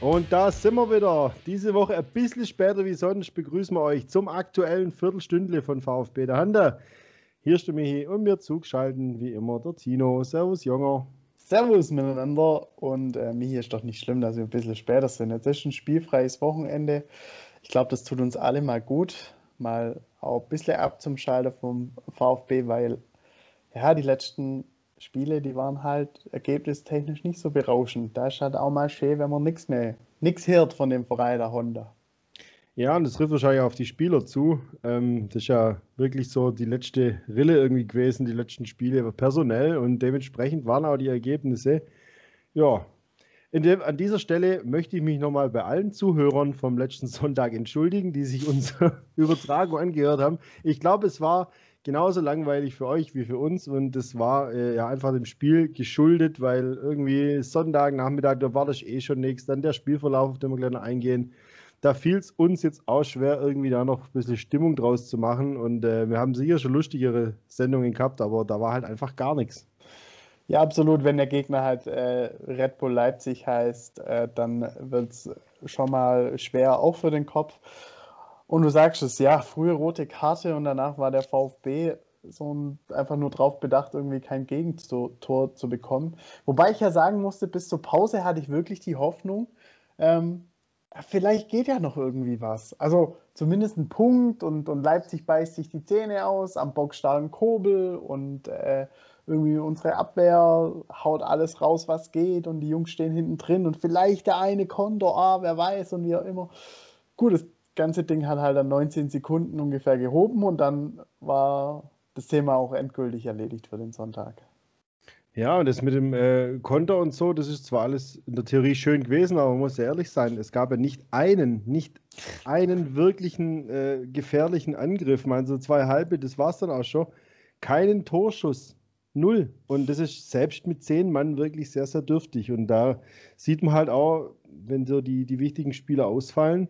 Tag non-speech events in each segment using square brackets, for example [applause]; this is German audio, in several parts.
Und da sind wir wieder. Diese Woche ein bisschen später wie sonst begrüßen wir euch zum aktuellen Viertelstündle von VfB der Hande. Hier ist der Michi und mir zugeschalten wie immer der Tino. Servus, Junger. Servus miteinander und äh, Michi ist doch nicht schlimm, dass wir ein bisschen später sind. Jetzt ist ein spielfreies Wochenende. Ich glaube, das tut uns alle mal gut, mal auch ein bisschen ab zum Schalter vom VfB, weil ja, die letzten Spiele, die waren halt ergebnistechnisch nicht so berauschend. Da ist halt auch mal schön, wenn man nichts mehr, nichts hört von dem Verein der Honda. Ja, und das trifft wahrscheinlich auf die Spieler zu. Ähm, das ist ja wirklich so die letzte Rille irgendwie gewesen, die letzten Spiele personell und dementsprechend waren auch die Ergebnisse. Ja, dem, an dieser Stelle möchte ich mich nochmal bei allen Zuhörern vom letzten [laughs] Sonntag entschuldigen, die sich unsere [laughs] Übertragung angehört haben. Ich glaube, es war genauso langweilig für euch wie für uns und das war äh, ja einfach dem Spiel geschuldet, weil irgendwie Sonntag, Nachmittag, da war das eh schon nichts, dann der Spielverlauf, auf den wir gleich noch eingehen. Da fiel es uns jetzt auch schwer, irgendwie da noch ein bisschen Stimmung draus zu machen. Und äh, wir haben sicher schon lustigere Sendungen gehabt, aber da war halt einfach gar nichts. Ja, absolut. Wenn der Gegner halt äh, Red Bull Leipzig heißt, äh, dann wird es schon mal schwer, auch für den Kopf. Und du sagst es, ja, frühe rote Karte und danach war der VfB so ein, einfach nur drauf bedacht, irgendwie kein Gegentor zu bekommen. Wobei ich ja sagen musste, bis zur Pause hatte ich wirklich die Hoffnung, ähm, vielleicht geht ja noch irgendwie was. Also zumindest ein Punkt und, und Leipzig beißt sich die Zähne aus am bockstarken Kobel und äh, irgendwie unsere Abwehr haut alles raus, was geht und die Jungs stehen hinten drin und vielleicht der eine Konto, ah, wer weiß und wie auch immer. Gut, das ganze Ding hat halt dann 19 Sekunden ungefähr gehoben und dann war das Thema auch endgültig erledigt für den Sonntag. Ja, und das mit dem äh, Konter und so, das ist zwar alles in der Theorie schön gewesen, aber man muss ja ehrlich sein, es gab ja nicht einen, nicht einen wirklichen äh, gefährlichen Angriff. Man so zwei halbe, das war es dann auch schon. Keinen Torschuss. Null. Und das ist selbst mit zehn Mann wirklich sehr, sehr dürftig. Und da sieht man halt auch, wenn so die, die wichtigen Spieler ausfallen,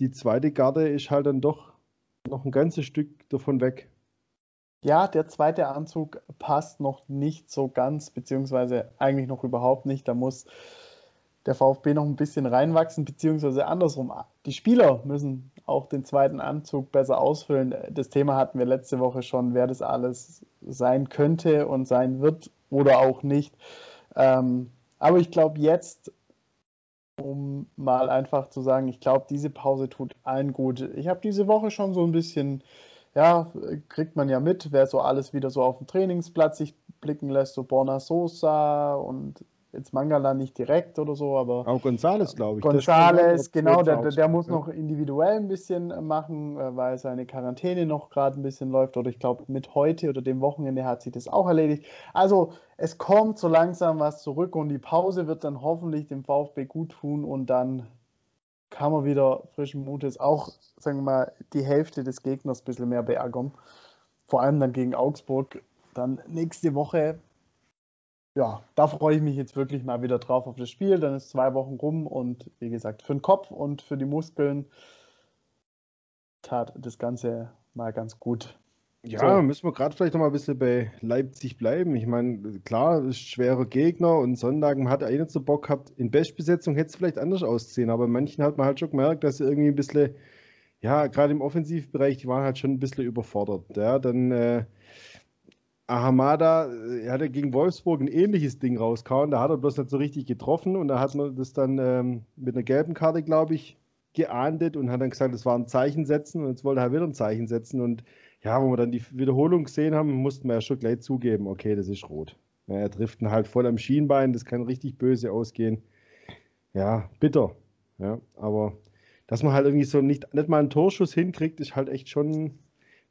die zweite Garde ist halt dann doch noch ein ganzes Stück davon weg. Ja, der zweite Anzug passt noch nicht so ganz, beziehungsweise eigentlich noch überhaupt nicht. Da muss der VfB noch ein bisschen reinwachsen, beziehungsweise andersrum. Die Spieler müssen auch den zweiten Anzug besser ausfüllen. Das Thema hatten wir letzte Woche schon, wer das alles sein könnte und sein wird oder auch nicht. Ähm, aber ich glaube, jetzt um mal einfach zu sagen, ich glaube, diese Pause tut allen gut. Ich habe diese Woche schon so ein bisschen, ja, kriegt man ja mit, wer so alles wieder so auf dem Trainingsplatz sich blicken lässt, so Borna Sosa und jetzt Mangala nicht direkt oder so, aber. Auch Gonzales, glaube ich. Gonzales, genau, der, der, muss noch individuell ein bisschen machen, äh, weil seine Quarantäne noch gerade ein bisschen läuft. Oder ich glaube, mit heute oder dem Wochenende hat sich das auch erledigt. Also, es kommt so langsam was zurück und die Pause wird dann hoffentlich dem VfB gut tun und dann kann man wieder frischen Mutes auch, sagen wir mal, die Hälfte des Gegners ein bisschen mehr beärgern. Vor allem dann gegen Augsburg. Dann nächste Woche ja, da freue ich mich jetzt wirklich mal wieder drauf auf das Spiel. Dann ist zwei Wochen rum und wie gesagt, für den Kopf und für die Muskeln tat das Ganze mal ganz gut. Ja, so. müssen wir gerade vielleicht noch mal ein bisschen bei Leipzig bleiben. Ich meine, klar, ist schwerer Gegner und Sonntag hat er eh nicht so Bock gehabt. In Bestbesetzung hätte es vielleicht anders aussehen, aber manchen hat man halt schon gemerkt, dass sie irgendwie ein bisschen, ja, gerade im Offensivbereich, die waren halt schon ein bisschen überfordert. Ja, dann äh, Ahamada äh, er hatte gegen Wolfsburg ein ähnliches Ding rauskauen. Da hat er bloß nicht so richtig getroffen und da hat man das dann ähm, mit einer gelben Karte, glaube ich, geahndet und hat dann gesagt, das war ein Zeichen setzen und jetzt wollte er halt wieder ein Zeichen setzen. Und ja, wo wir dann die Wiederholung gesehen haben, mussten wir ja schon gleich zugeben, okay, das ist rot. Ja, er trifft ihn halt voll am Schienbein, das kann richtig böse ausgehen. Ja, bitter. Ja, aber dass man halt irgendwie so nicht, nicht mal einen Torschuss hinkriegt, ist halt echt schon ein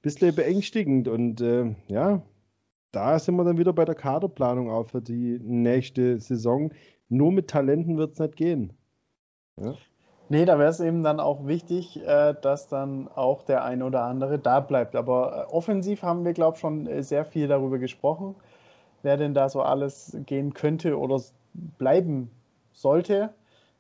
bisschen beängstigend. Und äh, ja, da sind wir dann wieder bei der Kaderplanung auch für die nächste Saison. Nur mit Talenten wird es nicht gehen. Ja? Nee, da wäre es eben dann auch wichtig, äh, dass dann auch der ein oder andere da bleibt. Aber äh, offensiv haben wir, glaube ich, schon äh, sehr viel darüber gesprochen, wer denn da so alles gehen könnte oder bleiben sollte.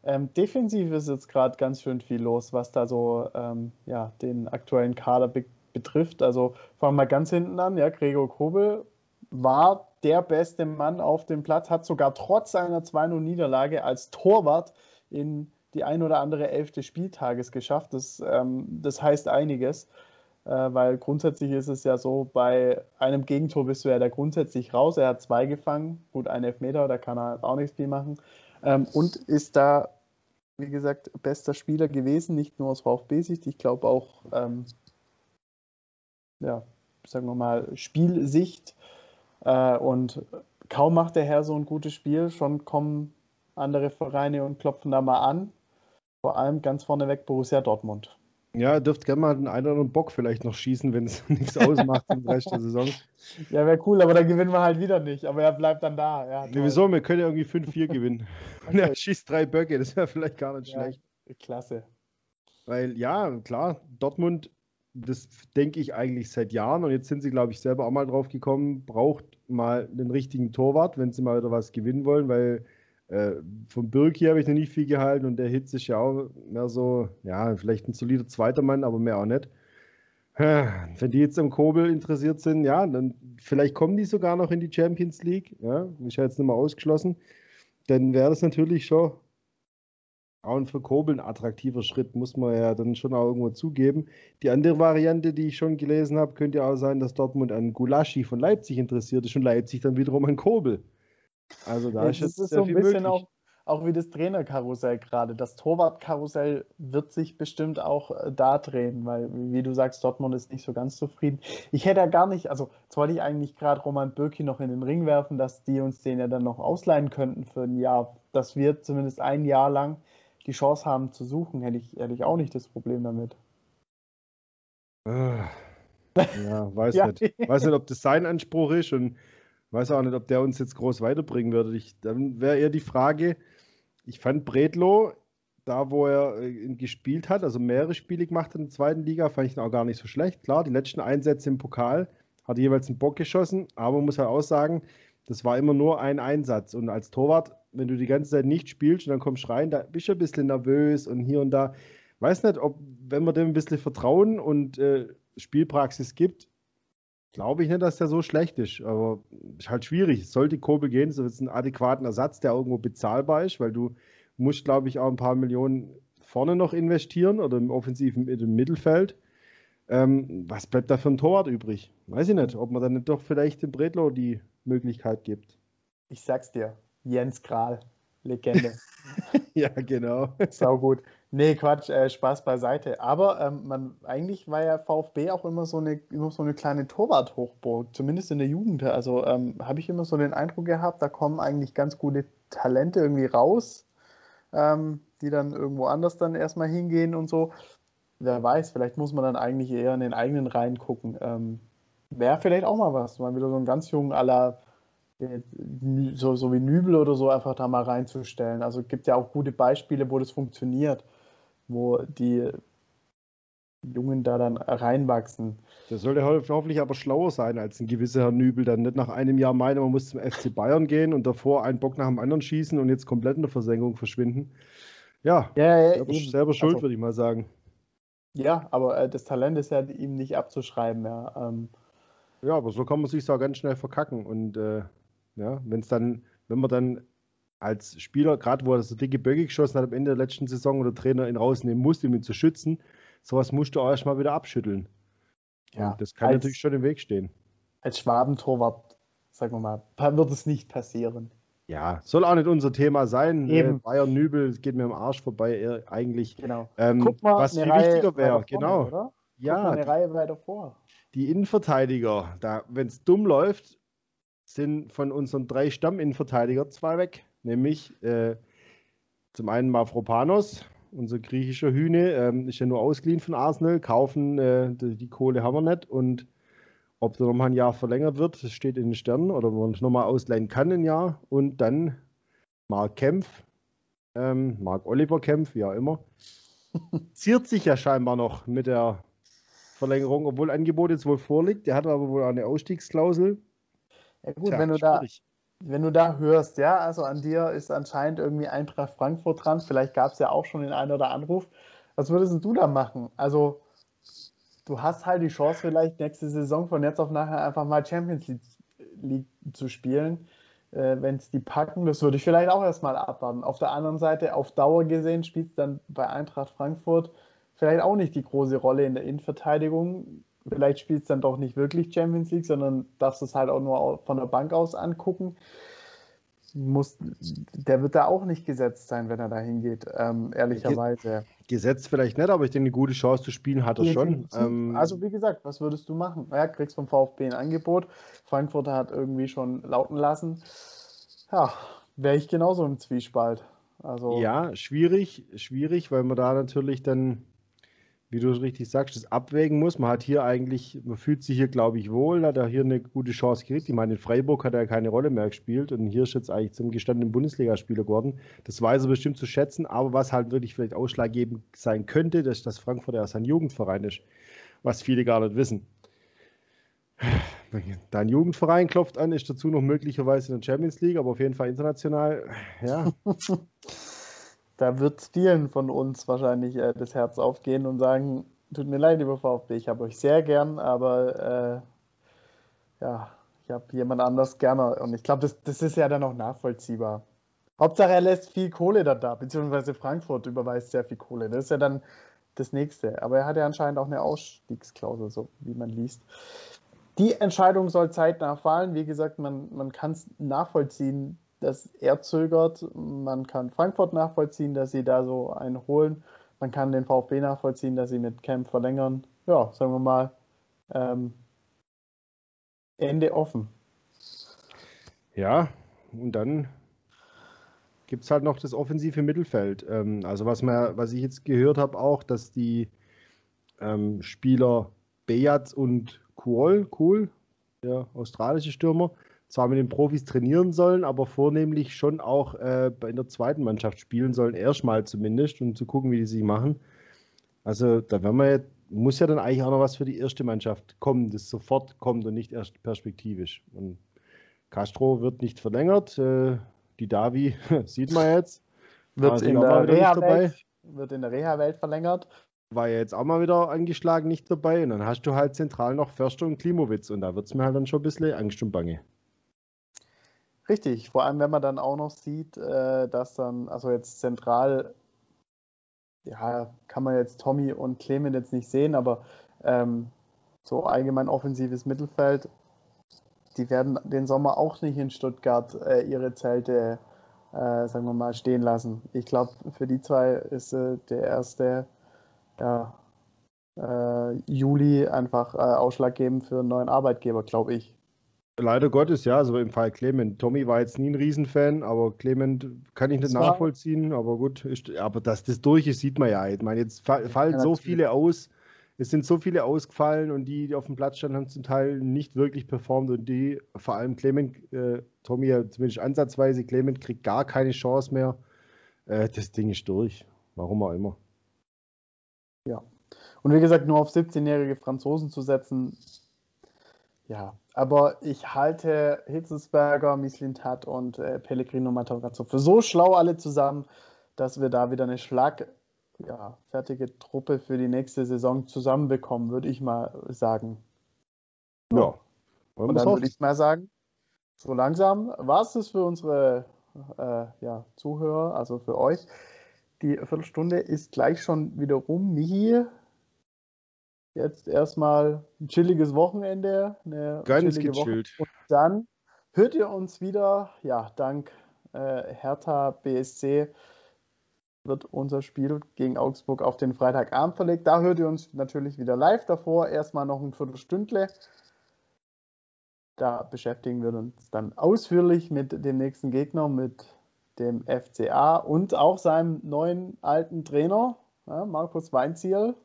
Ähm, defensiv ist jetzt gerade ganz schön viel los, was da so ähm, ja, den aktuellen Kader be betrifft. Also fangen wir mal ganz hinten an. Ja, Gregor Kobel war der beste Mann auf dem Platz, hat sogar trotz seiner 2-0-Niederlage als Torwart in die ein oder andere elfte Spieltages geschafft. Das, ähm, das heißt einiges, äh, weil grundsätzlich ist es ja so, bei einem Gegentor bist du ja da grundsätzlich raus. Er hat zwei gefangen, gut, ein Elfmeter, da kann er auch nichts viel machen. Ähm, und ist da, wie gesagt, bester Spieler gewesen, nicht nur aus VfB-Sicht, ich glaube auch, ähm, ja, sagen wir mal, Spielsicht. Äh, und kaum macht der Herr so ein gutes Spiel, schon kommen andere Vereine und klopfen da mal an. Vor allem ganz vorneweg Borussia Dortmund. Ja, dürft gerne mal den einen oder anderen Bock vielleicht noch schießen, wenn es [laughs] nichts ausmacht im Rest der Saison. Ja, wäre cool, aber dann gewinnen wir halt wieder nicht. Aber er bleibt dann da. Ja, nee, wieso? Wir können ja irgendwie 5-4 [laughs] gewinnen. Und er schießt drei Böcke, das wäre vielleicht gar nicht ja, schlecht. Klasse. Weil, ja, klar, Dortmund, das denke ich eigentlich seit Jahren und jetzt sind sie, glaube ich, selber auch mal drauf gekommen, braucht mal einen richtigen Torwart, wenn sie mal wieder was gewinnen wollen, weil äh, von Birki habe ich noch nicht viel gehalten und der Hitz ist ja auch mehr so, ja, vielleicht ein solider zweiter Mann, aber mehr auch nicht. Wenn die jetzt am Kobel interessiert sind, ja, dann vielleicht kommen die sogar noch in die Champions League. Ja, ist ja jetzt nicht mehr ausgeschlossen. Dann wäre das natürlich schon auch für Kobel ein attraktiver Schritt, muss man ja dann schon auch irgendwo zugeben. Die andere Variante, die ich schon gelesen habe, könnte ja auch sein, dass Dortmund an Gulaschi von Leipzig interessiert ist und Leipzig dann wiederum an Kobel. Also da ja, ist jetzt ist so ein bisschen auch, auch wie das Trainerkarussell gerade. Das Torwartkarussell wird sich bestimmt auch äh, da drehen, weil, wie du sagst, Dortmund ist nicht so ganz zufrieden. Ich hätte ja gar nicht, also jetzt wollte ich eigentlich gerade Roman Bürki noch in den Ring werfen, dass die uns den ja dann noch ausleihen könnten für ein Jahr, dass wir zumindest ein Jahr lang die Chance haben zu suchen, hätte ich, hätte ich auch nicht das Problem damit. Ah. [laughs] Ja, weiß ja. nicht. Weiß nicht, ob das sein Anspruch ist und weiß auch nicht, ob der uns jetzt groß weiterbringen würde. Ich, dann wäre eher die Frage, ich fand Bredlo, da wo er äh, gespielt hat, also mehrere Spiele gemacht hat in der zweiten Liga, fand ich ihn auch gar nicht so schlecht. Klar, die letzten Einsätze im Pokal hat er jeweils einen Bock geschossen, aber man muss halt auch sagen, das war immer nur ein Einsatz. Und als Torwart, wenn du die ganze Zeit nicht spielst und dann kommst rein, da bist du ein bisschen nervös und hier und da. Weiß nicht, ob, wenn man dem ein bisschen Vertrauen und äh, Spielpraxis gibt, Glaube ich nicht, dass der so schlecht ist, aber ist halt schwierig. Sollte Kobel gehen, so ist ein adäquaten Ersatz, der irgendwo bezahlbar ist, weil du musst, glaube ich, auch ein paar Millionen vorne noch investieren oder im offensiven im Mittelfeld. Ähm, was bleibt da für ein Torwart übrig? Weiß ich nicht, ob man dann nicht doch vielleicht dem Bredlo die Möglichkeit gibt. Ich sag's dir, Jens Kral, Legende. [laughs] ja, genau. [laughs] Sau gut. Nee, Quatsch, äh, Spaß beiseite. Aber ähm, man, eigentlich war ja VfB auch immer so eine, immer so eine kleine Torwart-Hochburg, zumindest in der Jugend. Also ähm, habe ich immer so den Eindruck gehabt, da kommen eigentlich ganz gute Talente irgendwie raus, ähm, die dann irgendwo anders dann erstmal hingehen und so. Wer weiß, vielleicht muss man dann eigentlich eher in den eigenen Reihen gucken. Ähm, Wäre vielleicht auch mal was, mal wieder so einen ganz jungen aller so, so wie Nübel oder so einfach da mal reinzustellen. Also es gibt ja auch gute Beispiele, wo das funktioniert wo die Jungen da dann reinwachsen. Der sollte hoffentlich aber schlauer sein als ein gewisser Herr Nübel, dann nicht nach einem Jahr meinen, man muss zum FC Bayern gehen und davor einen Bock nach dem anderen schießen und jetzt komplett in der Versenkung verschwinden. Ja, ja, ja selber, selber, schuld, also, würde ich mal sagen. Ja, aber äh, das Talent ist ja ihm nicht abzuschreiben. Ja, ähm, ja aber so kann man sich auch ganz schnell verkacken. Und äh, ja, wenn es dann, wenn man dann als Spieler, gerade wo er so dicke Böcke geschossen hat am Ende der letzten Saison oder Trainer ihn rausnehmen musste, um ihn zu schützen, sowas musst du auch erstmal wieder abschütteln. Ja, Und das kann als, natürlich schon im Weg stehen. Als Schwabentorwart, sagen wir mal, wird es nicht passieren. Ja, soll auch nicht unser Thema sein. Eben. Äh, Bayern Nübel geht mir am Arsch vorbei, eigentlich. Genau. Ähm, Guck mal, was viel wichtiger wäre, genau. Oder? Ja, eine Reihe weiter vor. Die Innenverteidiger, wenn es dumm läuft, sind von unseren drei Stamminnenverteidiger zwei weg nämlich äh, zum einen Mavropanos, unser griechischer Hühne, ähm, ist ja nur ausgeliehen von Arsenal, kaufen, äh, die, die, Kohle haben wir nicht und ob der nochmal ein Jahr verlängert wird, das steht in den Sternen oder man nochmal ausleihen kann ein Jahr und dann Mark Kempf, ähm, Mark Oliver Kempf, wie auch immer, [laughs] ziert sich ja scheinbar noch mit der Verlängerung, obwohl Angebot jetzt wohl vorliegt. Der hat aber wohl eine Ausstiegsklausel. Ja gut, Tja, wenn du schwierig. da wenn du da hörst, ja, also an dir ist anscheinend irgendwie Eintracht Frankfurt dran, vielleicht gab es ja auch schon den einen oder Anruf. Was würdest du da machen? Also, du hast halt die Chance, vielleicht nächste Saison von jetzt auf nachher einfach mal Champions League zu spielen. äh, wenn es die packen. Das würde ich vielleicht auch erstmal abwarten. Auf der anderen Seite, auf Dauer gesehen, spielt es dann bei Eintracht Frankfurt vielleicht auch nicht die große Rolle in der Innenverteidigung. Vielleicht spielt es dann doch nicht wirklich Champions League, sondern darfst es halt auch nur von der Bank aus angucken. Muss, der wird da auch nicht gesetzt sein, wenn er da hingeht, ähm, ehrlicherweise. Gesetzt vielleicht nicht, aber ich denke, eine gute Chance zu spielen hat er schon. Ähm, also wie gesagt, was würdest du machen? Ja, kriegst vom VfB ein Angebot. Frankfurt hat irgendwie schon lauten lassen. Ja, wäre ich genauso im Zwiespalt. Also, ja, schwierig, schwierig, weil man da natürlich dann wie du richtig sagst, das abwägen muss. Man hat hier eigentlich, man fühlt sich hier, glaube ich, wohl, hat er hier eine gute Chance gekriegt. Ich meine, in Freiburg hat er keine Rolle mehr gespielt und hier ist jetzt eigentlich zum gestandenen Bundesligaspieler geworden. Das weiß er bestimmt zu schätzen, aber was halt wirklich vielleicht ausschlaggebend sein könnte, dass das Frankfurt ja sein Jugendverein ist, was viele gar nicht wissen. Dein Jugendverein klopft an, ist dazu noch möglicherweise in der Champions League, aber auf jeden Fall international, ja. [laughs] da wird vielen von uns wahrscheinlich äh, das Herz aufgehen und sagen, tut mir leid, lieber VfB, ich habe euch sehr gern, aber äh, ja, ich habe jemand anders gerne. Und ich glaube, das, das ist ja dann auch nachvollziehbar. Hauptsache, er lässt viel Kohle da da, beziehungsweise Frankfurt überweist sehr viel Kohle. Das ist ja dann das Nächste. Aber er hat ja anscheinend auch eine Ausstiegsklausel, so wie man liest. Die Entscheidung soll zeitnah fallen. Wie gesagt, man, man kann es nachvollziehen, dass er zögert. Man kann Frankfurt nachvollziehen, dass sie da so einen holen. Man kann den VfB nachvollziehen, dass sie mit Camp verlängern. Ja, sagen wir mal, ähm, Ende offen. Ja, und dann gibt es halt noch das offensive Mittelfeld. Ähm, also was, man, was ich jetzt gehört habe auch, dass die ähm, Spieler Bejaz und Kuol, cool, der australische Stürmer, zwar mit den Profis trainieren sollen, aber vornehmlich schon auch äh, in der zweiten Mannschaft spielen sollen, erstmal zumindest, um zu gucken, wie die sich machen. Also da werden wir muss ja dann eigentlich auch noch was für die erste Mannschaft kommen, das sofort kommt und nicht erst perspektivisch. Und Castro wird nicht verlängert. Äh, die Davi [laughs] sieht man jetzt. Wird in, Reha-Welt, wird in der Reha-Welt verlängert. War ja jetzt auch mal wieder angeschlagen, nicht dabei. Und dann hast du halt zentral noch Förster und Klimowitz. Und da wird es mir halt dann schon ein bisschen Angst und Bange. Richtig, vor allem wenn man dann auch noch sieht, äh, dass dann, also jetzt zentral, ja, kann man jetzt Tommy und Clement jetzt nicht sehen, aber ähm, so allgemein offensives Mittelfeld, die werden den Sommer auch nicht in Stuttgart äh, ihre Zelte, äh, sagen wir mal, stehen lassen. Ich glaube, für die zwei ist äh, der erste ja, äh, Juli einfach äh, ausschlaggebend für einen neuen Arbeitgeber, glaube ich. Leider Gottes, ja, also im Fall Clement. Tommy war jetzt nie ein Riesenfan, aber Clement kann ich nicht das nachvollziehen, aber gut, ist, aber dass das durch ist, sieht man ja. Ich meine, jetzt fallen ja, so viele aus, es sind so viele ausgefallen und die, die auf dem Platz standen, haben zum Teil nicht wirklich performt und die, vor allem Clement, äh, Tommy ja zumindest ansatzweise, Clement kriegt gar keine Chance mehr. Äh, das Ding ist durch, warum auch immer. Ja. Und wie gesagt, nur auf 17-jährige Franzosen zu setzen, ja, aber ich halte Hitzelsberger, Mislintat und äh, Pellegrino Matarazzo für so schlau alle zusammen, dass wir da wieder eine schlagfertige ja, Truppe für die nächste Saison zusammenbekommen, würde ich mal sagen. Ja. Und dann würde ich mal sagen, so langsam war es das für unsere äh, ja, Zuhörer, also für euch. Die Viertelstunde ist gleich schon wieder rum. Michi, jetzt erstmal ein chilliges Wochenende. Eine Ganz gechillt. Woche. Und dann hört ihr uns wieder, ja, dank äh, Hertha BSC wird unser Spiel gegen Augsburg auf den Freitagabend verlegt. Da hört ihr uns natürlich wieder live davor. Erstmal noch ein Viertelstündle. Da beschäftigen wir uns dann ausführlich mit dem nächsten Gegner, mit dem FCA und auch seinem neuen alten Trainer, ja, Markus Weinziel.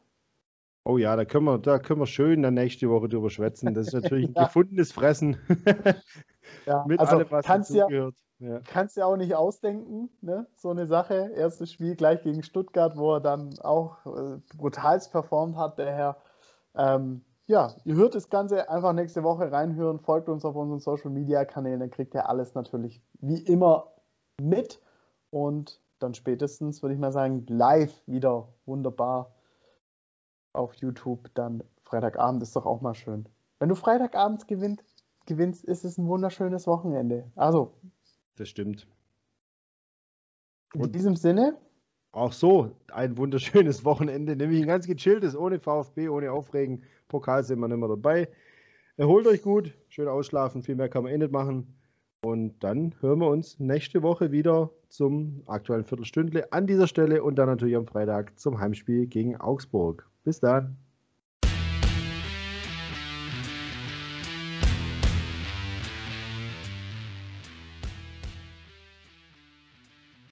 Oh ja, da können wir, da können wir schön dann nächste Woche drüber schwätzen. Das ist natürlich ein [laughs] ja. gefundenes Fressen. [laughs] ja, Mit also allem, was kannst ja, gehört. Ja. Kannst ja auch nicht ausdenken, ne? so eine Sache. Erstes Spiel gleich gegen Stuttgart, wo er dann auch äh, brutalst performt hat, der Herr. Ähm, ja, ihr hört das Ganze einfach nächste Woche reinhören, folgt uns auf unseren Social Media Kanälen, dann kriegt ihr alles natürlich wie immer mit und dann spätestens, würde ich mal sagen, live wieder wunderbar auf YouTube dann Freitagabend ist doch auch mal schön. Wenn du Freitagabends gewinnt, gewinnst, ist es ein wunderschönes Wochenende. Also Das stimmt. In diesem Sinne. Auch so ein wunderschönes Wochenende, nämlich ein ganz gechilltes, ohne VfB, ohne Aufregen. Pokal sind wir nicht mehr dabei. Erholt euch gut, schön ausschlafen, viel mehr kann man eh nicht machen. Und dann hören wir uns nächste Woche wieder zum aktuellen Viertelstündle an dieser Stelle und dann natürlich am Freitag zum Heimspiel gegen Augsburg. Bis dann.